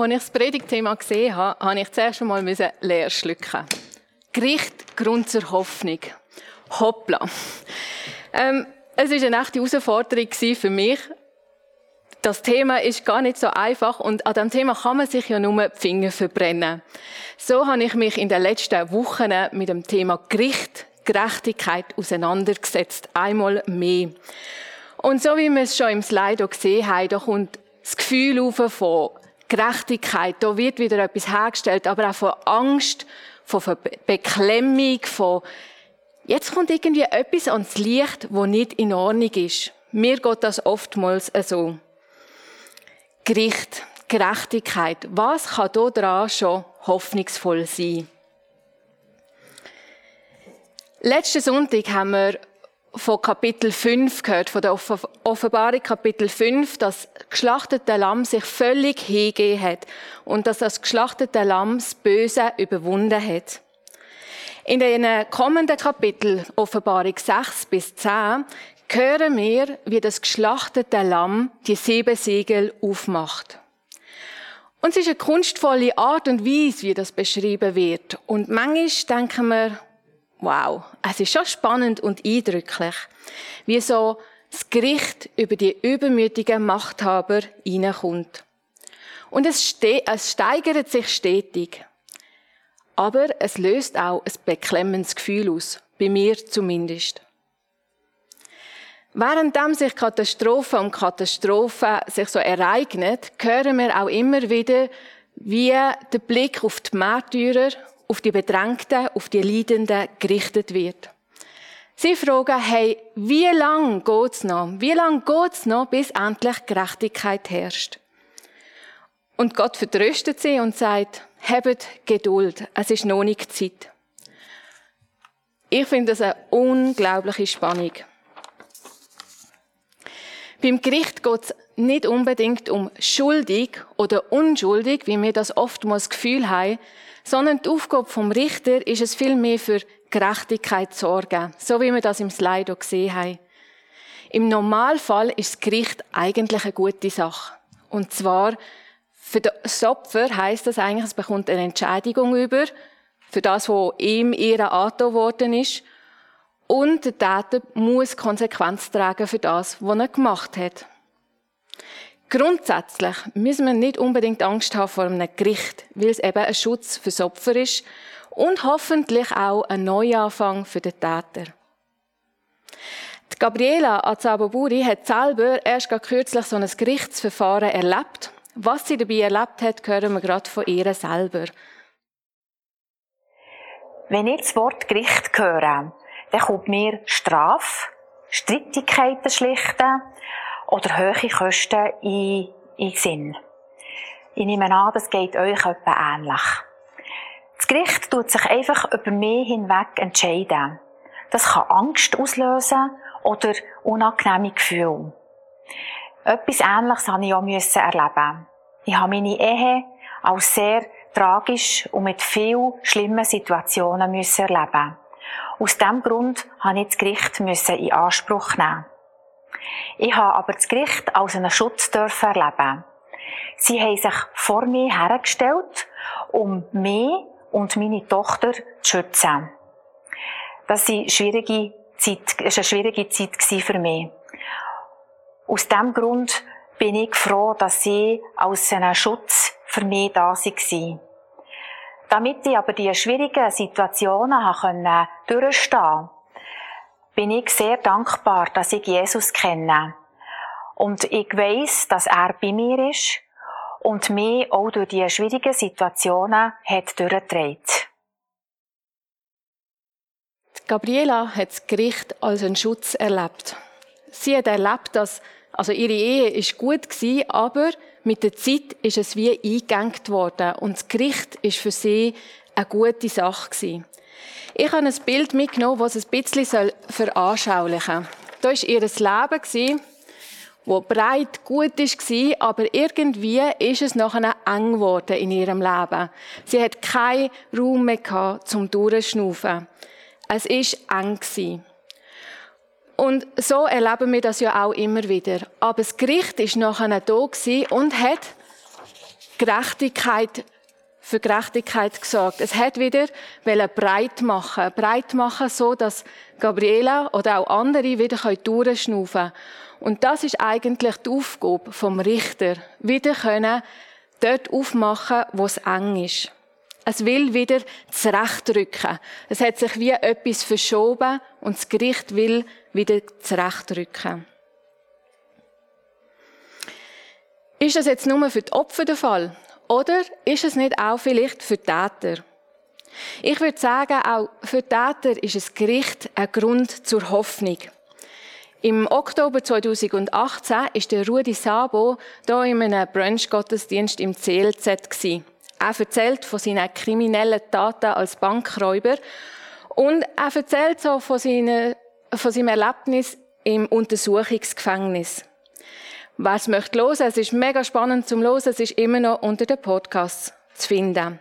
Als ich das Predigtthema gesehen habe, habe ich zuerst einmal leer schlucken. Gericht, Grund zur Hoffnung. Hoppla. Ähm, es war eine echte Herausforderung für mich. Das Thema ist gar nicht so einfach und an diesem Thema kann man sich ja nur die Finger verbrennen. So habe ich mich in den letzten Wochen mit dem Thema Gericht, Gerechtigkeit auseinandergesetzt. Einmal mehr. Und so wie wir es schon im Slide gesehen haben, da kommt das Gefühl auf von Gerechtigkeit. Da wird wieder etwas hergestellt, aber auch von Angst, von Beklemmung, von jetzt kommt irgendwie etwas ans Licht, wo nicht in Ordnung ist. Mir geht das oftmals so. Gericht, Gerechtigkeit. Was kann da dran schon hoffnungsvoll sein? Letzten Sonntag haben wir von Kapitel 5 gehört, von der Offenbarung Kapitel 5, dass das geschlachtete Lamm sich völlig hingegeben hat und dass das geschlachtete Lamm das Böse überwunden hat. In den kommenden Kapitel, Offenbarung 6 bis 10, hören wir, wie das geschlachtete Lamm die sieben Segel aufmacht. Und es ist eine kunstvolle Art und Weise, wie das beschrieben wird. Und manchmal denken wir, wow, es ist schon spannend und eindrücklich, wie so das Gericht über die übermütigen Machthaber hineinkommt. Und es, es steigert sich stetig. Aber es löst auch ein beklemmendes Gefühl aus. Bei mir zumindest. Währenddem sich Katastrophen um Katastrophen sich so ereignet, hören wir auch immer wieder, wie der Blick auf die Märtyrer auf die Bedrängten, auf die Leidenden gerichtet wird. Sie fragen, hey, wie lang geht's noch? Wie lang geht's noch, bis endlich Gerechtigkeit herrscht? Und Gott vertröstet sie und sagt, habt Geduld, es ist noch nicht Zeit. Ich finde das eine unglaubliche Spannung. Beim Gericht geht es nicht unbedingt um schuldig oder unschuldig, wie wir das oftmals Gefühl haben, sondern die Aufgabe vom Richter ist es vielmehr für Gerechtigkeit zu sorgen, so wie wir das im Slide auch gesehen haben. Im Normalfall ist das Gericht eigentlich eine gute Sache. Und zwar, für das Opfer heisst das eigentlich, es bekommt eine Entschädigung über, für das, was ihm ihr angetan worden ist. Und der Täter muss Konsequenz tragen für das, was er gemacht hat. Grundsätzlich müssen wir nicht unbedingt Angst haben vor einem Gericht, weil es eben ein Schutz fürs Opfer ist und hoffentlich auch ein Neuanfang für den Täter. Die Gabriela Azaboburi hat selber erst kürzlich so ein Gerichtsverfahren erlebt. Was sie dabei erlebt hat, hören wir gerade von ihr selber. Wenn ich das Wort Gericht höre, dann kommt mir Strafe, Streitigkeiten schlichten, oder hohe Kosten in, in Sinn. Ich nehme an, das geht euch etwa ähnlich. Das Gericht tut sich einfach über mich hinweg entscheiden. Das kann Angst auslösen oder unangenehme Gefühle. Etwas Ähnliches habe ich auch erleben. Ich habe meine Ehe als sehr tragisch und mit vielen schlimmen Situationen erleben. Aus diesem Grund habe ich das Gericht in Anspruch nehmen. Ich habe aber das Gericht als einen Schutz dürfen erleben. Sie haben sich vor mir hergestellt, um mich und meine Tochter zu schützen. Das war eine schwierige Zeit, eine schwierige Zeit für mich. Aus diesem Grund bin ich froh, dass sie als einen Schutz für mich da waren. Damit ich aber diese schwierigen Situationen durchstehen konnte, bin ich sehr dankbar, dass ich Jesus kenne. Und ich weiß, dass er bei mir ist und mich auch durch die schwierigen Situationen hat durchgetragen. Gabriela hat das Gericht als einen Schutz erlebt. Sie hat erlebt, dass also ihre Ehe ist gut gewesen, aber mit der Zeit ist es wie eingegangen worden und das Gericht ist für sie eine gute Sache gewesen. Ich habe ein Bild mitgenommen, das es ein bisschen veranschaulichen soll. Da war ihr Leben, das breit gut war, aber irgendwie ist es nachher eng geworden in ihrem Leben. Sie hat keinen Raum mehr zum Durchschnaufen. Es war eng. Und so erleben wir das ja auch immer wieder. Aber das Gericht war nachher da und hat Gerechtigkeit für Gerechtigkeit gesorgt. Es hat wieder breit machen, breit machen, so dass Gabriela oder auch andere wieder durchschnaufen können. Und das ist eigentlich die Aufgabe vom Richter, wieder können dort aufmachen, wo es eng ist. Es will wieder zurechtrücken. Es hat sich wie etwas verschoben und das Gericht will wieder zurechtrücken. Ist das jetzt nur für die Opfer der Fall? Oder ist es nicht auch vielleicht für Täter? Ich würde sagen, auch für Täter ist das Gericht ein Grund zur Hoffnung. Im Oktober 2018 ist der Rudi Sabo hier in einem Brunch-Gottesdienst im CLZ. Er erzählt von seinen kriminellen Taten als Bankräuber und er erzählt so von, seinen, von seinem Erlebnis im Untersuchungsgefängnis. Wer es möchte hören, es ist mega spannend zum Hören, es ist immer noch unter den Podcasts zu finden.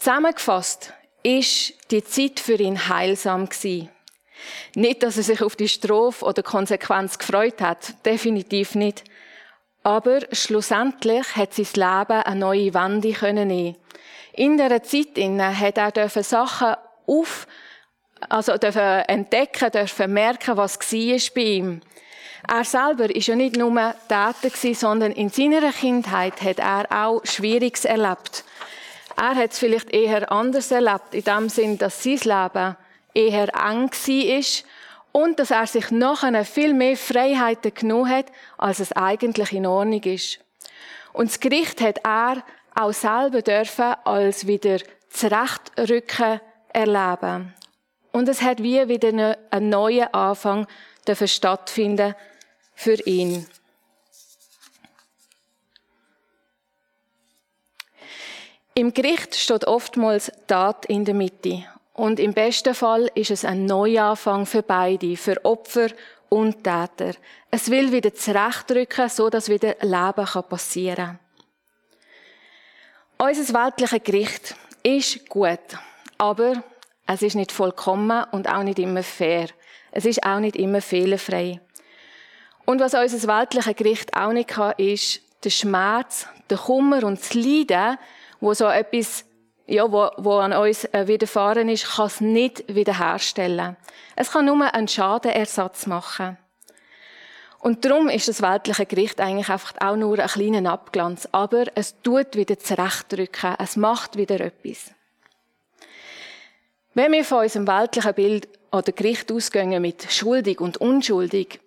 Zusammengefasst ist die Zeit für ihn heilsam gewesen. Nicht, dass er sich auf die Strophe oder Konsequenz gefreut hat, definitiv nicht. Aber schlussendlich hat sein Leben eine neue Wende können. In dieser Zeit hat er Sachen auf, also entdecken, merken, was war bei ihm. Er selber ist ja nicht nur Täter sondern in seiner Kindheit hat er auch Schwieriges erlebt. Er hat es vielleicht eher anders erlebt, in dem Sinn, dass sein Leben eher eng war und dass er sich nachher viel mehr Freiheiten genommen hat, als es eigentlich in Ordnung ist. Und das Gericht hat er auch selber dürfen als wieder zurechtrücken erleben. Und es hat wie wieder einen neuen Anfang dürfen stattfinden für ihn. Im Gericht steht oftmals Tat in der Mitte. Und im besten Fall ist es ein Neuanfang für beide, für Opfer und Täter. Es will wieder zurechtrücken, so dass wieder Leben passieren kann. Unser weltliches Gericht ist gut, aber es ist nicht vollkommen und auch nicht immer fair. Es ist auch nicht immer fehlerfrei. Und was unser weltliches Gericht auch nicht kann, ist der Schmerz, der Kummer und das Leiden, wo so etwas, ja, wo, wo an uns äh, widerfahren ist, kann es nicht wiederherstellen. Es kann nur einen Schadenersatz machen. Und darum ist das weltliche Gericht eigentlich einfach auch nur ein kleiner Abglanz. Aber es tut wieder zurechtdrücken. Es macht wieder etwas. Wenn wir von unserem weltlichen Bild oder Gericht ausgehen mit schuldig und unschuldig,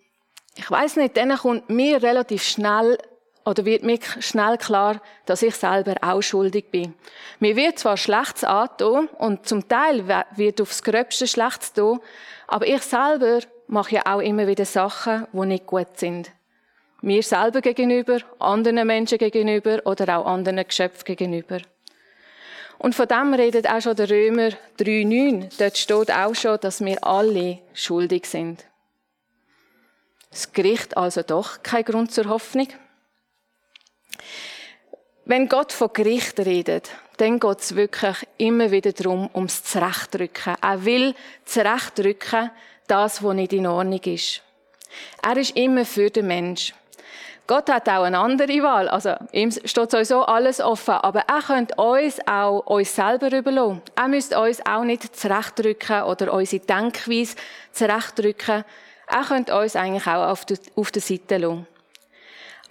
ich weiß nicht, dann kommt mir relativ schnell oder wird mir schnell klar, dass ich selber auch schuldig bin. Mir wird zwar Schlechtes angetan und zum Teil wird aufs Gröbste Schlechtes tun, aber ich selber mache ja auch immer wieder Sachen, die nicht gut sind. Mir selber gegenüber, anderen Menschen gegenüber oder auch anderen Geschöpfen gegenüber. Und von dem redet auch schon der Römer 3,9. Dort steht auch schon, dass wir alle schuldig sind. Das Gericht also doch kein Grund zur Hoffnung. Wenn Gott von Gericht redet, dann geht es wirklich immer wieder darum, ums Zurechtrücken. Er will zurechtrücken, das, was nicht in Ordnung ist. Er ist immer für den Mensch. Gott hat auch eine andere Wahl. Also, ihm steht sowieso alles offen. Aber er könnte uns auch uns selber überlassen. Er müsste uns auch nicht zurechtdrücken oder unsere Denkweise zurechtdrücken. Er könnte uns eigentlich auch auf der, auf der Seite lassen.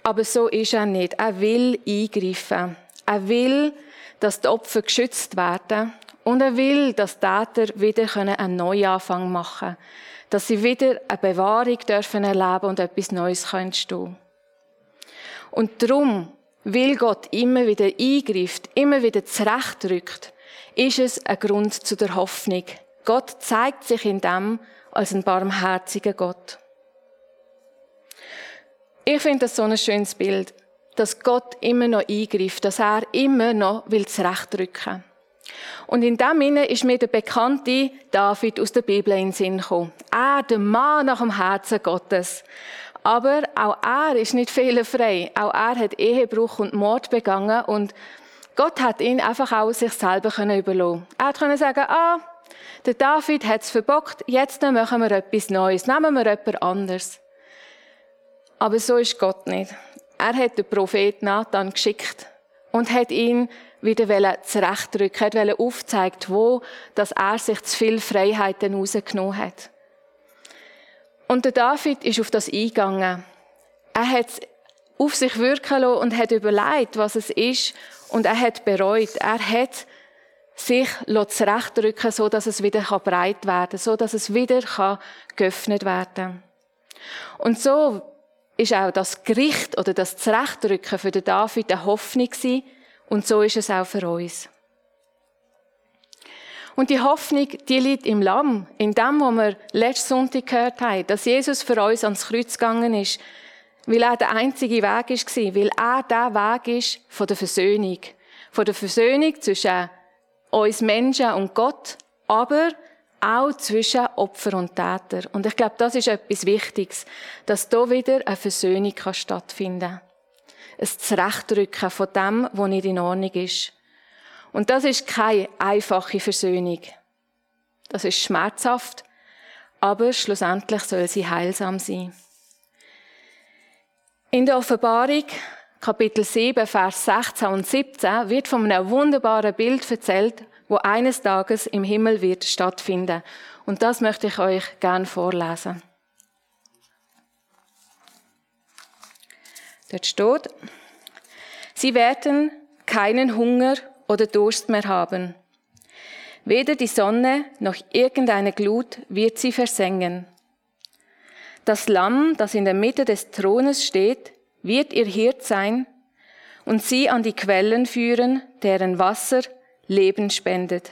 Aber so ist er nicht. Er will eingreifen. Er will, dass die Opfer geschützt werden. Und er will, dass Täter wieder einen Neuanfang machen können. Dass sie wieder eine Bewahrung dürfen erleben und etwas Neues entstehen Und darum, weil Gott immer wieder eingreift, immer wieder zurechtrückt, ist es ein Grund zu der Hoffnung. Gott zeigt sich in dem als ein barmherziger Gott. Ich finde das so ein schönes Bild, dass Gott immer noch eingreift, dass er immer noch will zurechtrücken. Und in dem Sinne ist mir der bekannte David aus der Bibel in den Sinn gekommen. Er, der Mann nach dem Herzen Gottes. Aber auch er ist nicht fehlerfrei. Auch er hat Ehebruch und Mord begangen und Gott hat ihn einfach auch sich selber überlassen. Er konnte sagen, ah, der David hat es verbockt, jetzt machen wir etwas Neues, nehmen wir jemand anderes. Aber so ist Gott nicht. Er hat den Prophet Nathan geschickt und hat ihn wieder zurechtrücken, hat aufgezeigt, wo, dass er sich zu viel Freiheiten rausgenommen hat. Und der David ist auf das eingegangen. Er hat es auf sich wirken lassen und hat überlegt, was es ist. Und er hat bereut. Er hat sich zurechtrücken so dass es wieder breit werden kann, so dass es wieder geöffnet werden kann. Und so ist auch das Gericht oder das Zurechtrücken für den David eine Hoffnung gewesen, und so ist es auch für uns. Und die Hoffnung, die liegt im Lamm, in dem, was wir letzten Sonntag gehört haben, dass Jesus für uns ans Kreuz gegangen ist, weil er der einzige Weg war, weil er der Weg ist von der Versöhnung. Von der Versöhnung zwischen uns Menschen und Gott, aber auch zwischen Opfer und Täter. Und ich glaube, das ist etwas Wichtiges, dass da wieder eine Versöhnung stattfinden kann. Ein Zurechtrücken von dem, was nicht in Ordnung ist. Und das ist keine einfache Versöhnung. Das ist schmerzhaft, aber schlussendlich soll sie heilsam sein. In der Offenbarung, Kapitel 7, Vers 16 und 17, wird von einem wunderbaren Bild erzählt, wo eines Tages im Himmel wird stattfinden. Und das möchte ich euch gern vorlesen. Dort steht, Sie werden keinen Hunger oder Durst mehr haben. Weder die Sonne noch irgendeine Glut wird sie versengen. Das Lamm, das in der Mitte des Thrones steht, wird ihr Hirt sein und sie an die Quellen führen, deren Wasser Leben spendet.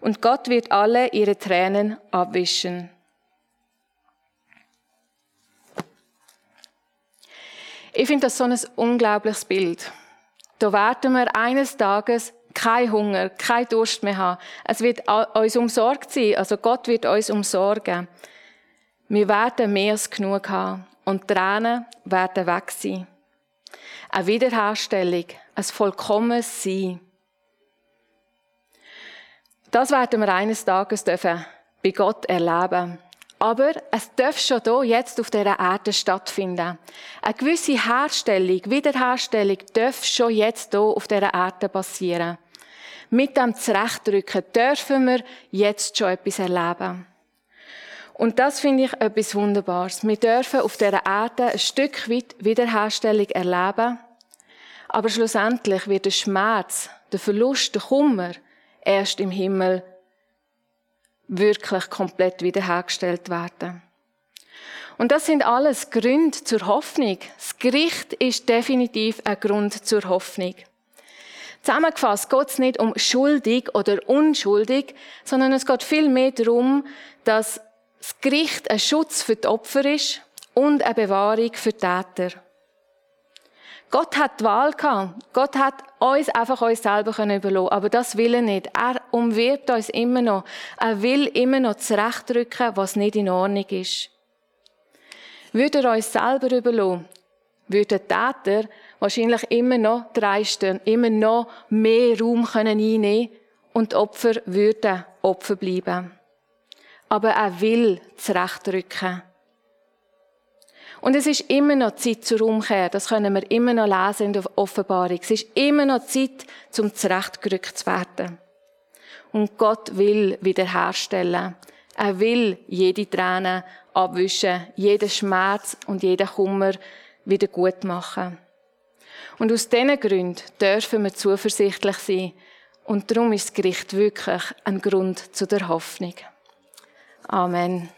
Und Gott wird alle ihre Tränen abwischen. Ich finde das so ein unglaubliches Bild. Da werden wir eines Tages kein Hunger, kein Durst mehr haben. Es wird uns umsorgt sein, also Gott wird uns umsorgen. Wir werden mehr als genug haben und Tränen werden weg sein. Eine Wiederherstellung, ein vollkommenes Sein. Das werden wir eines Tages dürfen bei Gott erleben. Aber es darf schon hier jetzt auf dieser Erde stattfinden. Eine gewisse Herstellung, Wiederherstellung darf schon jetzt hier auf dieser Erde passieren. Mit dem Zurechtdrücken dürfen wir jetzt schon etwas erleben. Und das finde ich etwas Wunderbares. Wir dürfen auf dieser Erde ein Stück weit Wiederherstellung erleben. Aber schlussendlich wird der Schmerz, der Verlust, der Kummer erst im Himmel wirklich komplett wiederhergestellt werden. Und das sind alles Gründe zur Hoffnung. Das Gericht ist definitiv ein Grund zur Hoffnung. Zusammengefasst geht es nicht um schuldig oder unschuldig, sondern es geht vielmehr darum, dass das Gericht ein Schutz für die Opfer ist und eine Bewahrung für die Täter. Gott hat die Wahl gehabt. Gott hat uns einfach uns selber können überlassen. Aber das will er nicht. Er umwirbt uns immer noch. Er will immer noch zurechtdrücken, was nicht in Ordnung ist. Würde er uns selber überlassen, würde der Täter wahrscheinlich immer noch dreisten, immer noch mehr Raum können einnehmen und die Opfer würden Opfer bleiben. Aber er will zurechtrücken. Und es ist immer noch Zeit zur Umkehr. Das können wir immer noch lesen in der Offenbarung. Es ist immer noch Zeit, zum zurechtgerückt zu werden. Und Gott will wiederherstellen. Er will jede Träne abwischen, jeden Schmerz und jeden Kummer wieder gut machen. Und aus diesen Gründen dürfen wir zuversichtlich sein. Und darum ist das Gericht wirklich ein Grund zu der Hoffnung. Amen.